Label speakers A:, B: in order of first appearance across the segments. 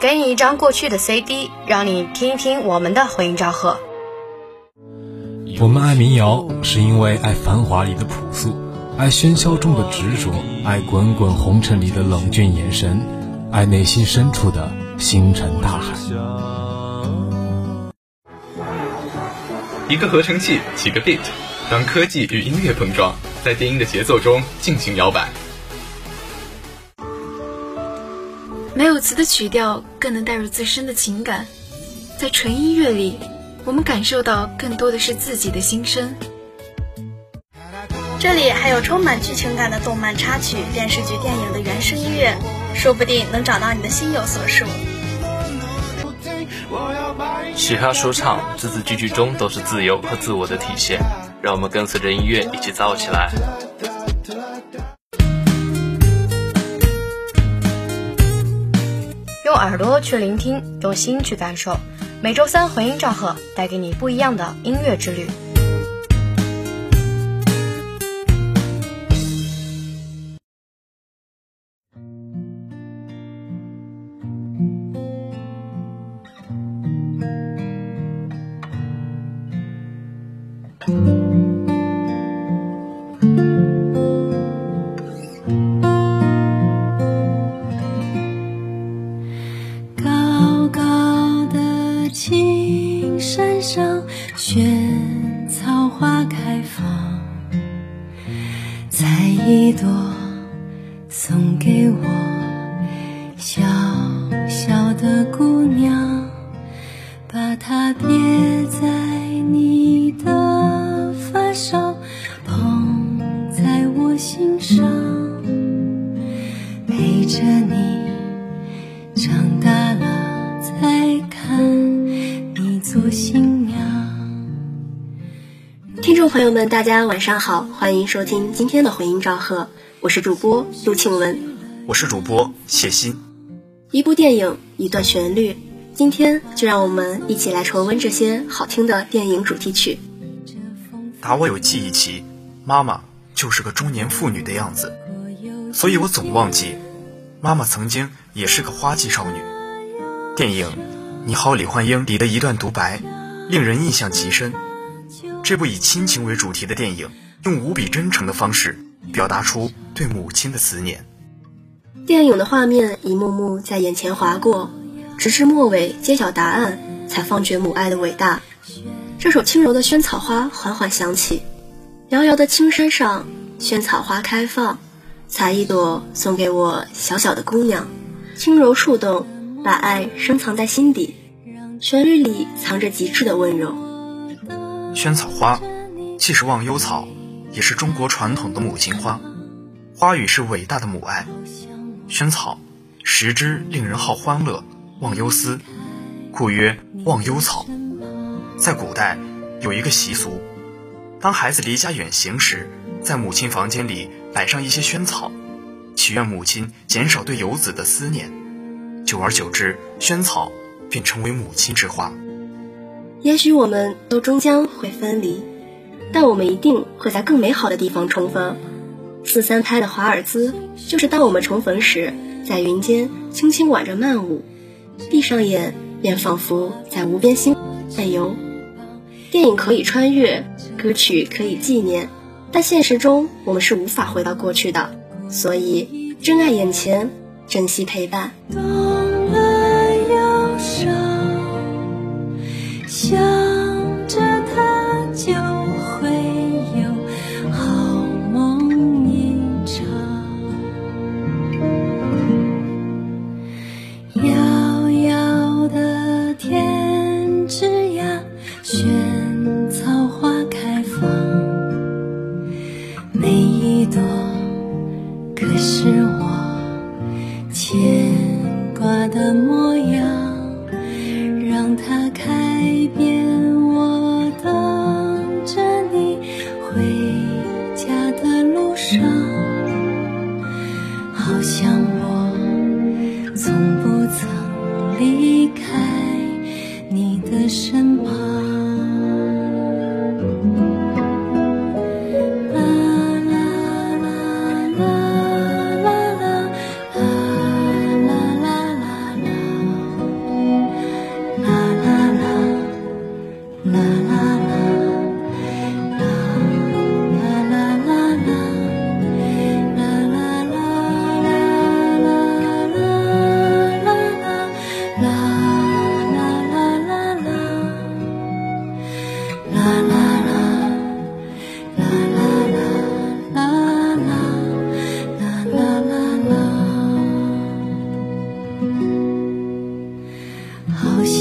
A: 给你一张过去的 CD，让你听一听我们的回音昭和。
B: 我们爱民谣，是因为爱繁华里的朴素，爱喧嚣中的执着，爱滚滚红尘里的冷峻眼神，爱内心深处的星辰大海。
C: 一个合成器，几个 beat，当科技与音乐碰撞，在电音的节奏中尽情摇摆。
D: 没有词的曲调更能带入自身的情感，在纯音乐里，我们感受到更多的是自己的心声。
E: 这里还有充满剧情感的动漫插曲、电视剧、电影的原声音乐，说不定能找到你的心有所属。
F: 嘻哈说唱字字句句中都是自由和自我的体现，让我们跟随着音乐一起燥起来。
A: 用耳朵去聆听，用心去感受。每周三回音赵贺带给你不一样的音乐之旅。
G: 它别在你的发梢，捧在我心上，陪着你长大了再看你做新娘。
H: 听众朋友们，大家晚上好，欢迎收听今天的回音赵贺，我是主播陆庆文，
I: 我是主播谢欣。
H: 一部电影，一段旋律，今天就让我们一起来重温这些好听的电影主题曲。
I: 打我有记忆起，妈妈就是个中年妇女的样子，所以我总忘记，妈妈曾经也是个花季少女。电影《你好，李焕英》里的一段独白，令人印象极深。这部以亲情为主题的电影，用无比真诚的方式表达出对母亲的思念。
H: 电影的画面一幕幕在眼前划过，直至末尾揭晓答案，才放觉母爱的伟大。这首轻柔的萱草花缓缓响起，遥遥的青山上，萱草花开放，采一朵送给我小小的姑娘。轻柔触动，把爱深藏在心底，旋律里藏着极致的温柔。
I: 萱草花，既是忘忧草，也是中国传统的母亲花。花语是伟大的母爱。萱草，食之令人好欢乐，忘忧思，故曰忘忧草。在古代，有一个习俗，当孩子离家远行时，在母亲房间里摆上一些萱草，祈愿母亲减少对游子的思念。久而久之，萱草便成为母亲之花。
H: 也许我们都终将会分离，但我们一定会在更美好的地方重逢。四三拍的华尔兹，就是当我们重逢时，在云间轻轻挽着慢舞，闭上眼便仿佛在无边星漫游。电影可以穿越，歌曲可以纪念，但现实中我们是无法回到过去的。所以，珍爱眼前，珍惜陪伴。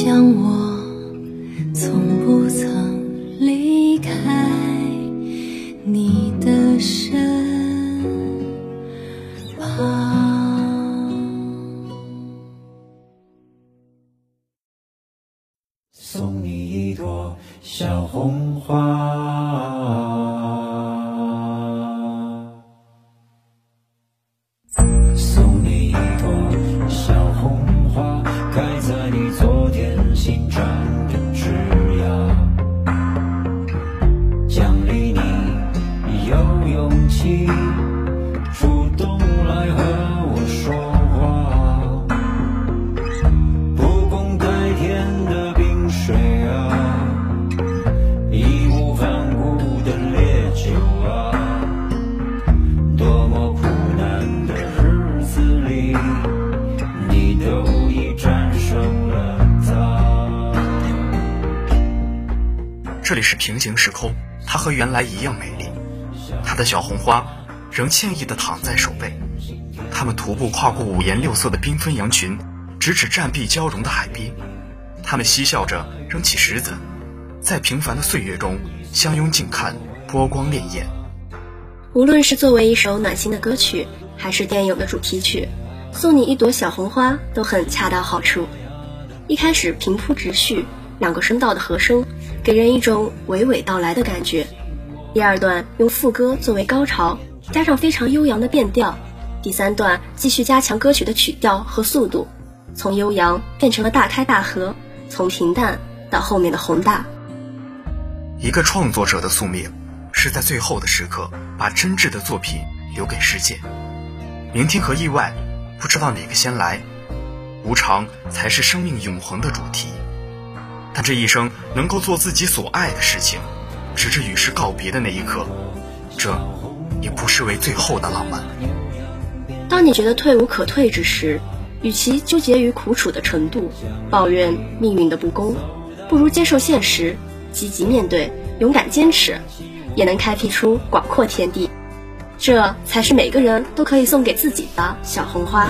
G: 将我
I: 这里是平行时空，它和原来一样美丽。它的小红花仍惬意地躺在手背。他们徒步跨过五颜六色的缤纷羊群，直指战壁交融的海滨。他们嬉笑着扔起石子，在平凡的岁月中相拥静看波光潋滟。
H: 无论是作为一首暖心的歌曲，还是电影的主题曲，《送你一朵小红花》都很恰到好处。一开始平铺直叙，两个声道的和声。给人一种娓娓道来的感觉。第二段用副歌作为高潮，加上非常悠扬的变调。第三段继续加强歌曲的曲调和速度，从悠扬变成了大开大合，从平淡到后面的宏大。
I: 一个创作者的宿命，是在最后的时刻把真挚的作品留给世界。聆听和意外，不知道哪个先来，无常才是生命永恒的主题。但这一生能够做自己所爱的事情，直至与世告别的那一刻，这也不失为最后的浪漫。
H: 当你觉得退无可退之时，与其纠结于苦楚的程度，抱怨命运的不公，不如接受现实，积极面对，勇敢坚持，也能开辟出广阔天地。这才是每个人都可以送给自己的小红花。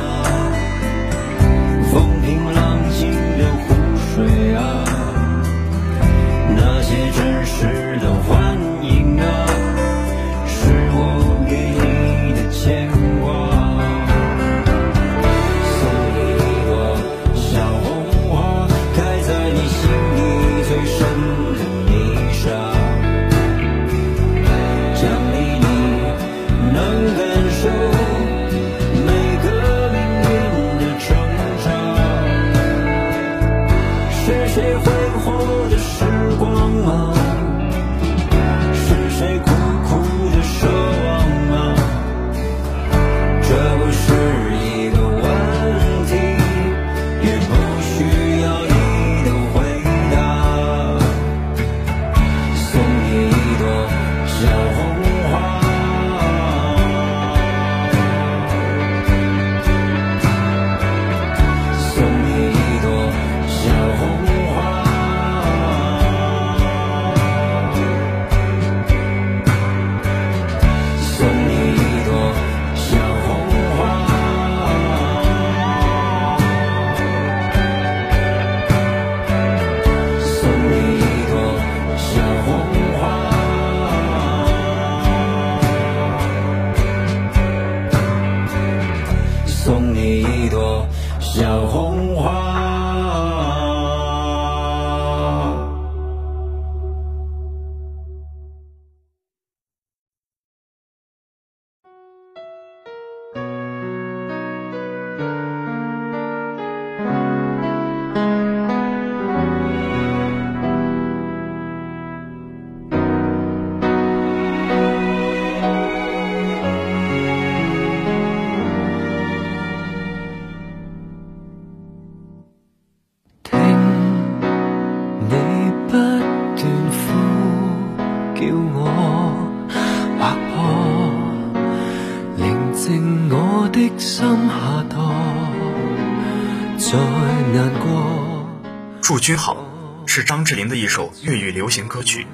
I: 祝君好是张智霖的一首粤语流行歌曲，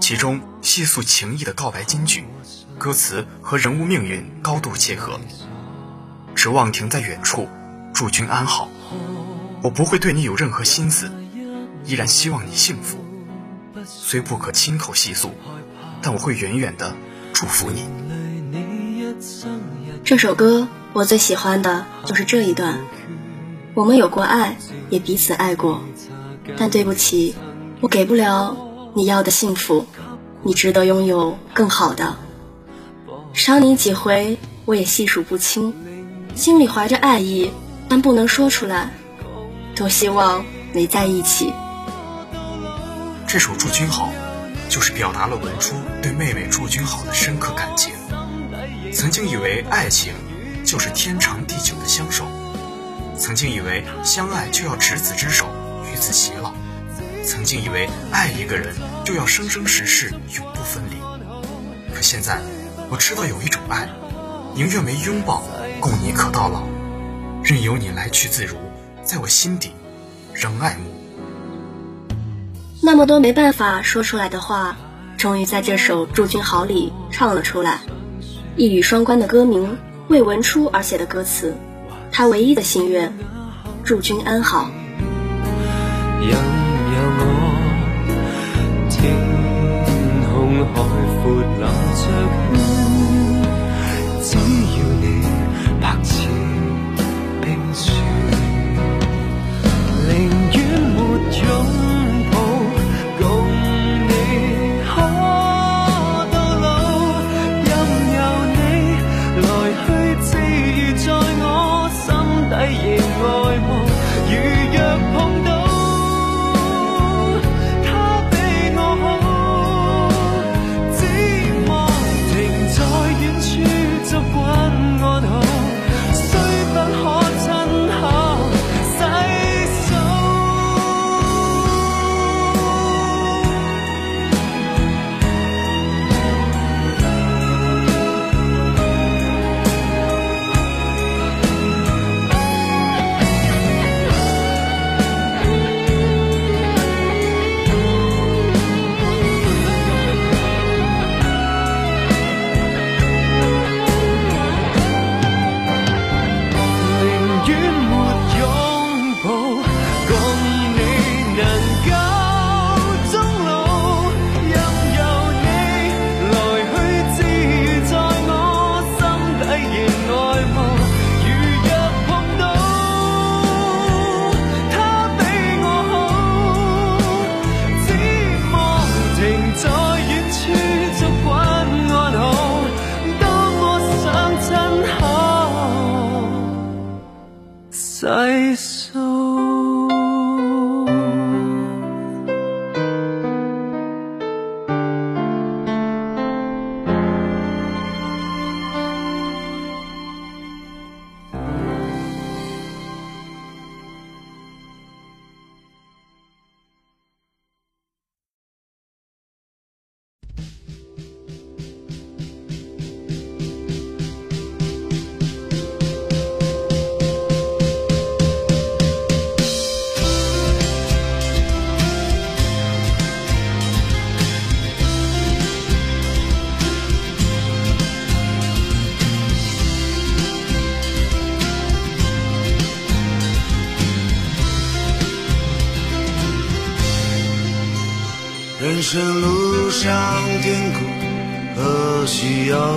I: 其中细诉情意的告白金句，歌词和人物命运高度契合。只望停在远处，祝君安好。我不会对你有任何心思，依然希望你幸福。虽不可亲口细诉，但我会远远的祝福你。
H: 这首歌我最喜欢的就是这一段。我们有过爱，也彼此爱过，但对不起，我给不了你要的幸福，你值得拥有更好的。伤你几回，我也细数不清，心里怀着爱意，但不能说出来。多希望没在一起。
I: 这首祝君好，就是表达了文初对妹妹祝君好的深刻感情。曾经以为爱情就是天长地久的相守，曾经以为相爱就要执子之手，与子偕老，曾经以为爱一个人就要生生世世永不分离。可现在，我知道有一种爱，宁愿没拥抱，共你可到老，任由你来去自如，在我心底仍爱慕。
J: 那么多没办法说出来的话，终于在这首《祝君好》里唱了出来。一语双关的歌名，为文初而写的歌词，他唯一的心愿：祝君安好。
K: 人生路上甜苦和需要，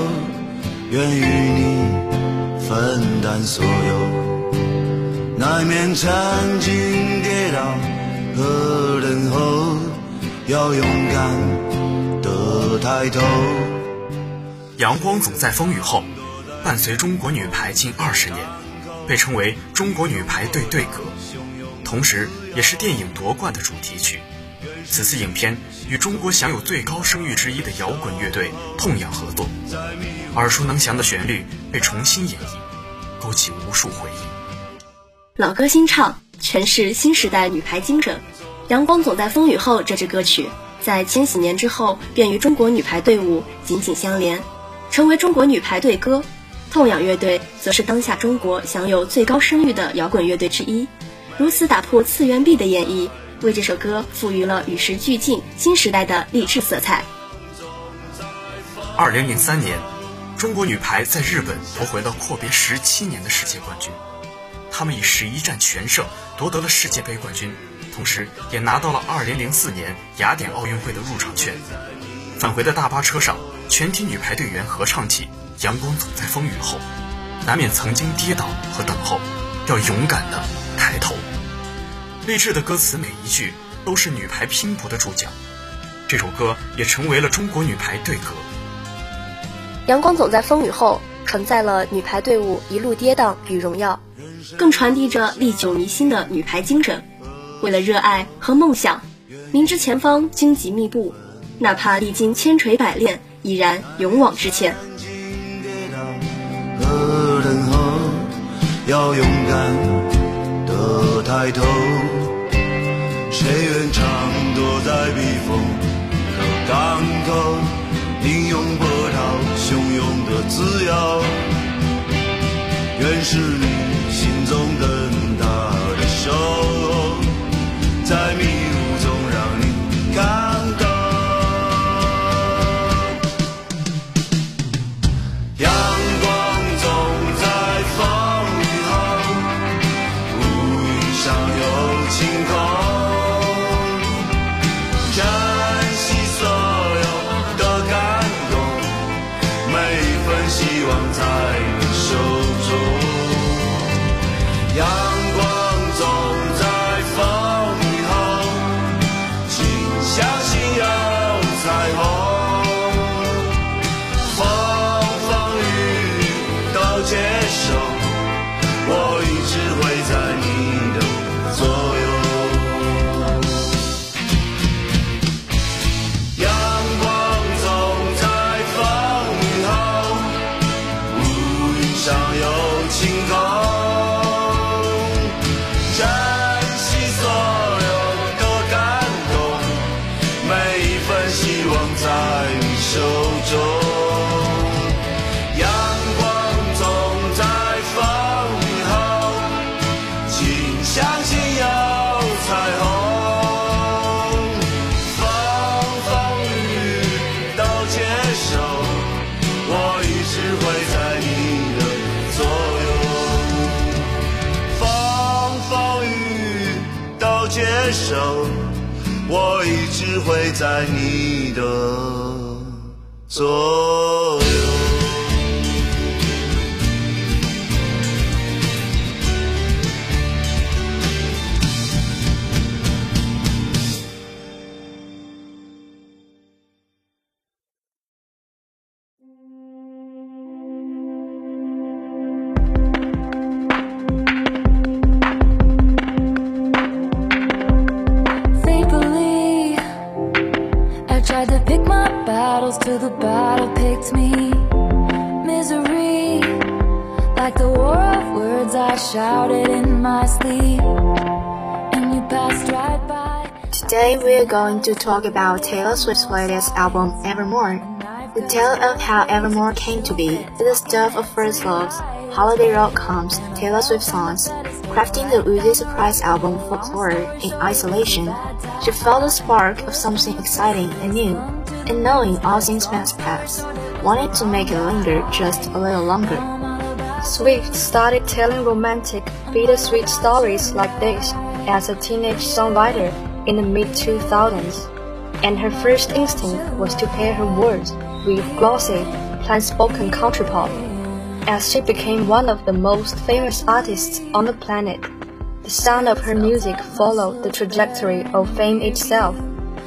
K: 愿与你分担所有。难免曾经跌倒和等候，要勇敢的抬头。
I: 阳光总在风雨后，伴随中国女排近二十年，被称为中国女排队队歌，同时也是电影夺冠的主题曲。此次影片与中国享有最高声誉之一的摇滚乐队痛仰合作，耳熟能详的旋律被重新演绎，勾起无数回忆。
J: 老歌新唱，诠释新时代女排精神。《阳光总在风雨后》这支歌曲，在千禧年之后便与中国女排队伍紧紧相连，成为中国女排队歌。痛仰乐队则是当下中国享有最高声誉的摇滚乐队之一，如此打破次元壁的演绎。为这首歌赋予了与时俱进、新时代的励志色彩。
I: 二零零三年，中国女排在日本夺回了阔别十七年的世界冠军，他们以十一战全胜夺得了世界杯冠军，同时也拿到了二零零四年雅典奥运会的入场券。返回的大巴车上，全体女排队员合唱起《阳光总在风雨后》，难免曾经跌倒和等候，要勇敢的。励志的歌词每一句都是女排拼搏的注脚，这首歌也成为了中国女排队歌。
J: 阳光总在风雨后，承载了女排队伍一路跌宕与荣耀，更传递着历久弥新的女排精神。为了热爱和梦想，明知前方荆棘密布，哪怕历经千锤百炼，依然勇往直前。
K: 曾经跌倒要勇敢的抬头。谁愿常躲在避风的港口，英勇波涛汹涌的自由？愿是你心中灯塔的守候，在手中。阳光总在风雨后，请相信有彩虹。风风雨雨都接受，我一直会在你的左右。风风雨雨都接受，我一直会在你的左
G: the battle picked me. Misery, like the war of words I shouted in my sleep. And you passed right by.
A: Today we are going to talk about Taylor Swift's latest album, Evermore. The tale of how Evermore came to be, the stuff of first loves, holiday rock comes, Taylor Swift songs, crafting the Uzi surprise album Folklore in isolation. She felt the spark of something exciting and new, and knowing all things must pass, wanted to make it linger just a little longer. Swift started telling romantic, bittersweet stories like this as a teenage songwriter in the mid 2000s, and her first instinct was to pair her words with glossy, plain spoken country pop. As she became one of the most famous artists on the planet, the sound of her music followed the trajectory of fame itself,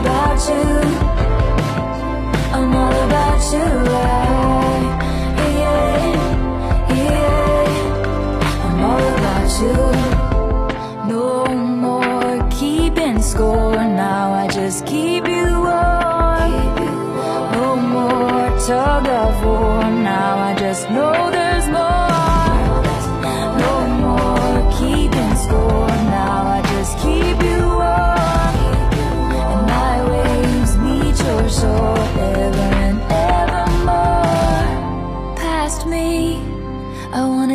G: About you. I'm all about you. Yeah, yeah. I'm all about you. No more keeping score. Now I just keep you warm. No more tug of war. Now I just know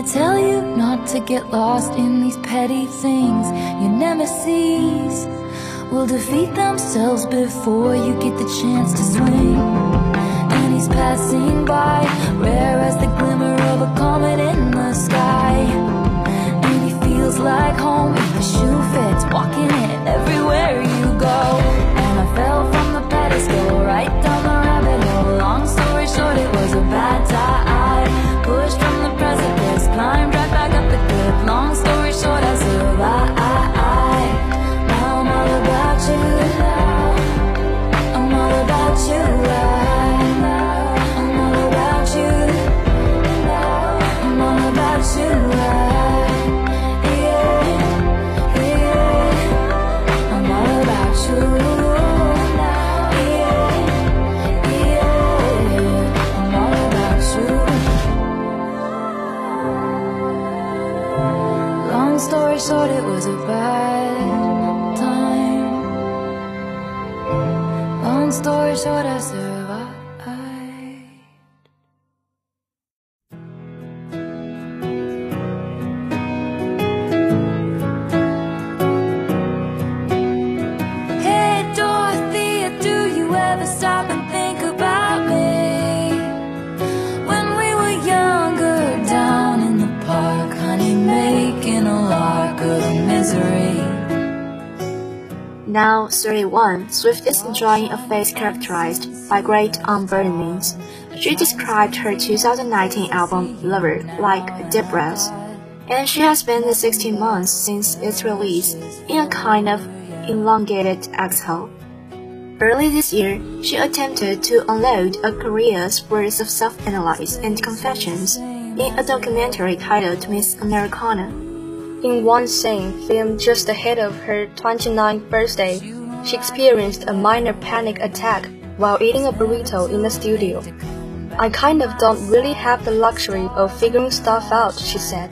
G: tell you not to get lost in these petty things. Your nemesis will defeat themselves before you get the chance to swing. And he's passing by, rare as the glimmer of a comet in the sky. And he feels like home if the shoe fits, walking it everywhere you go. And I fell from the pedestal, right down the rabbit hole. Long story short, it was a bad time. Pushed from non-stop
A: Now 31, Swift is enjoying a phase characterized by great unburdenings. She described her 2019 album Lover like a deep breath, and she has been the 16 months since its release in a kind of elongated exhale. Early this year, she attempted to unload a career's worth of self-analysis and confessions in a documentary titled Miss Americana.
L: In one scene filmed just ahead of her 29th birthday, she experienced a minor panic attack while eating a burrito in the studio. I kind of don't really have the luxury of figuring stuff out, she said,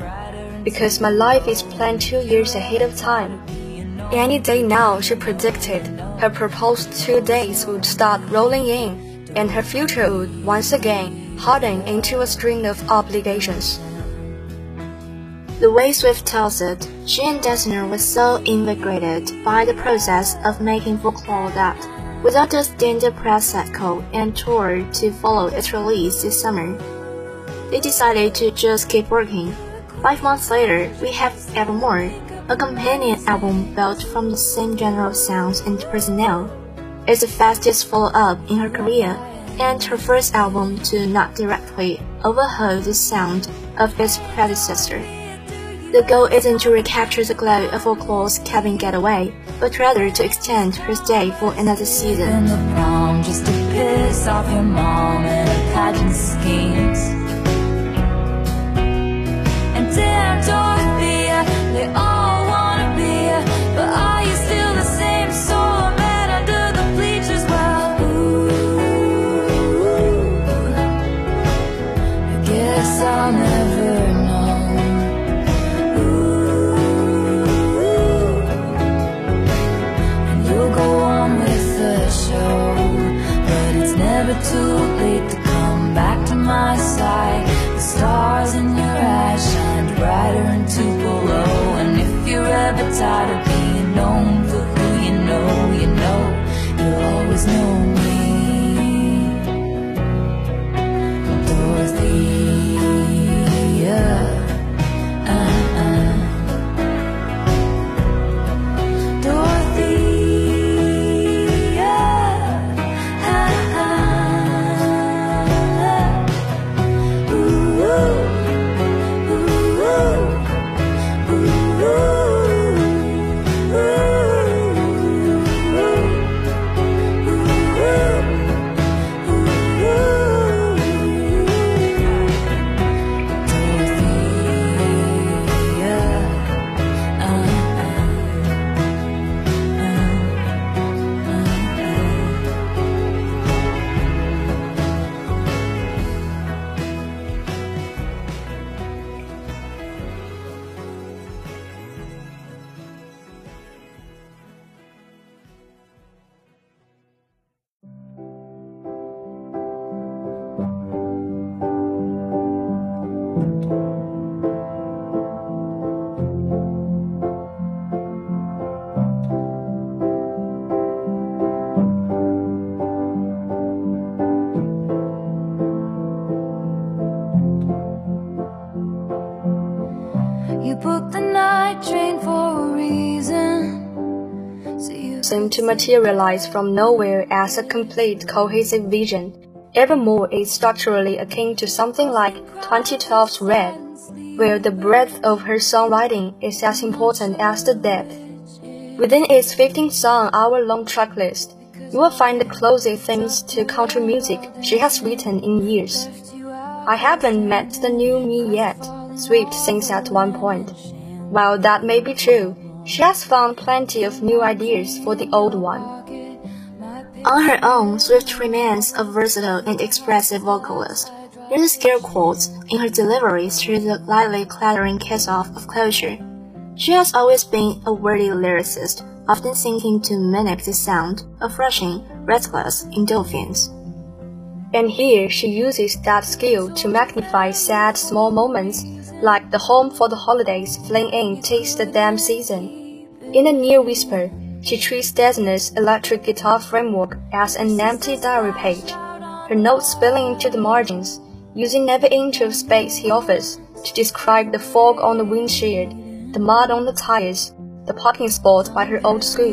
L: because my life is planned two years ahead of time. Any day now, she predicted, her proposed two days would start rolling in, and her future would once again harden into a string of obligations.
A: The way Swift tells it, she and Dessner were so invigorated by the process of making folklore that, without a standard press cycle and tour to follow its release this summer, they decided to just keep working. Five months later, we have Evermore, a companion album built from the same general sounds and personnel. It's the fastest follow-up in her career, and her first album to not directly overhaul the sound of its predecessor. The goal isn't to recapture the glow of folklore's cabin getaway, but rather to extend her stay for another season.
G: Prom just to piss off your mom and her pageant schemes. And damn Dorothea, they all You booked the night train for a reason. So you
L: seemed to materialize from nowhere as a complete cohesive vision. Evermore is structurally akin to something like 2012's Red, where the breadth of her songwriting is as important as the depth. Within its 15-song hour-long tracklist, you will find the closest things to country music she has written in years. I haven't met the new me yet, Swift sings at one point. While that may be true, she has found plenty of new ideas for the old one.
A: On her own, Swift remains a versatile and expressive vocalist. Here's a scare quotes in her delivery through the lightly clattering kiss-off of closure. She has always been a wordy lyricist, often singing to mimic the sound of rushing, restless endorphins.
L: And here she uses that skill to magnify sad small moments, like the home for the holidays fling in taste the damn season. In a near whisper, she treats Desna's electric guitar framework as an empty diary page, her notes spilling into the margins, using every inch of space he offers to describe the fog on the windshield, the mud on the tires, the parking spot by her old school.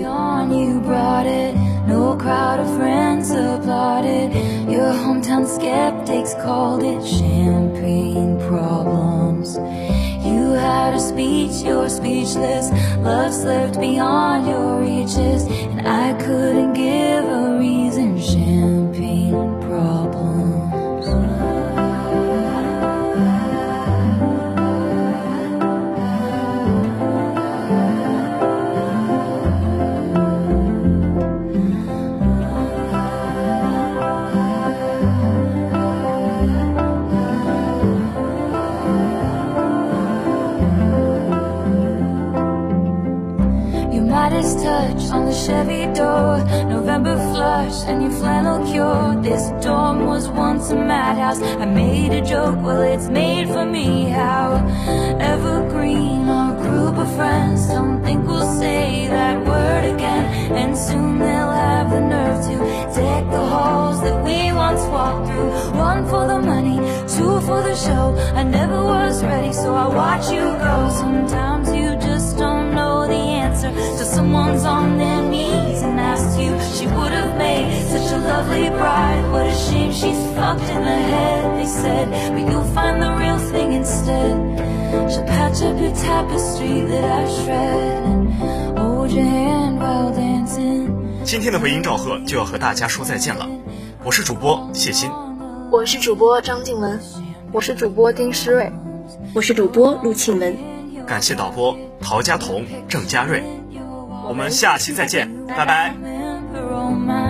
G: You brought it, no crowd of friends applauded. Your hometown skeptics called it champagne problems. You had a speech, you're speechless. Love slipped beyond your reaches, and I couldn't give a reason. Champagne And your flannel cure. This dorm was once a madhouse. I made a joke, well it's made for me. How evergreen our group of friends. Don't think we'll say that word again. And soon they'll have the nerve to Deck the halls that we once walked through. One for the money, two for the show. I never was ready so I watch you go. Sometimes you just don't know the answer Till someone's on their knees you She would have made such a lovely bride What a shame she's fucked in the head They said, but you'll find the real thing instead She'll patch up your tapestry that I shred And hold your hand while dancing
I: 今天的回音赵贺就要和大家说再见了，我是主播谢鑫，
A: 我是主播张静雯，
L: 我是主播丁诗睿，
H: 我是主播陆庆文。
I: 感谢导播陶佳彤、郑佳瑞，我们下期再见，拜拜。
G: her romance.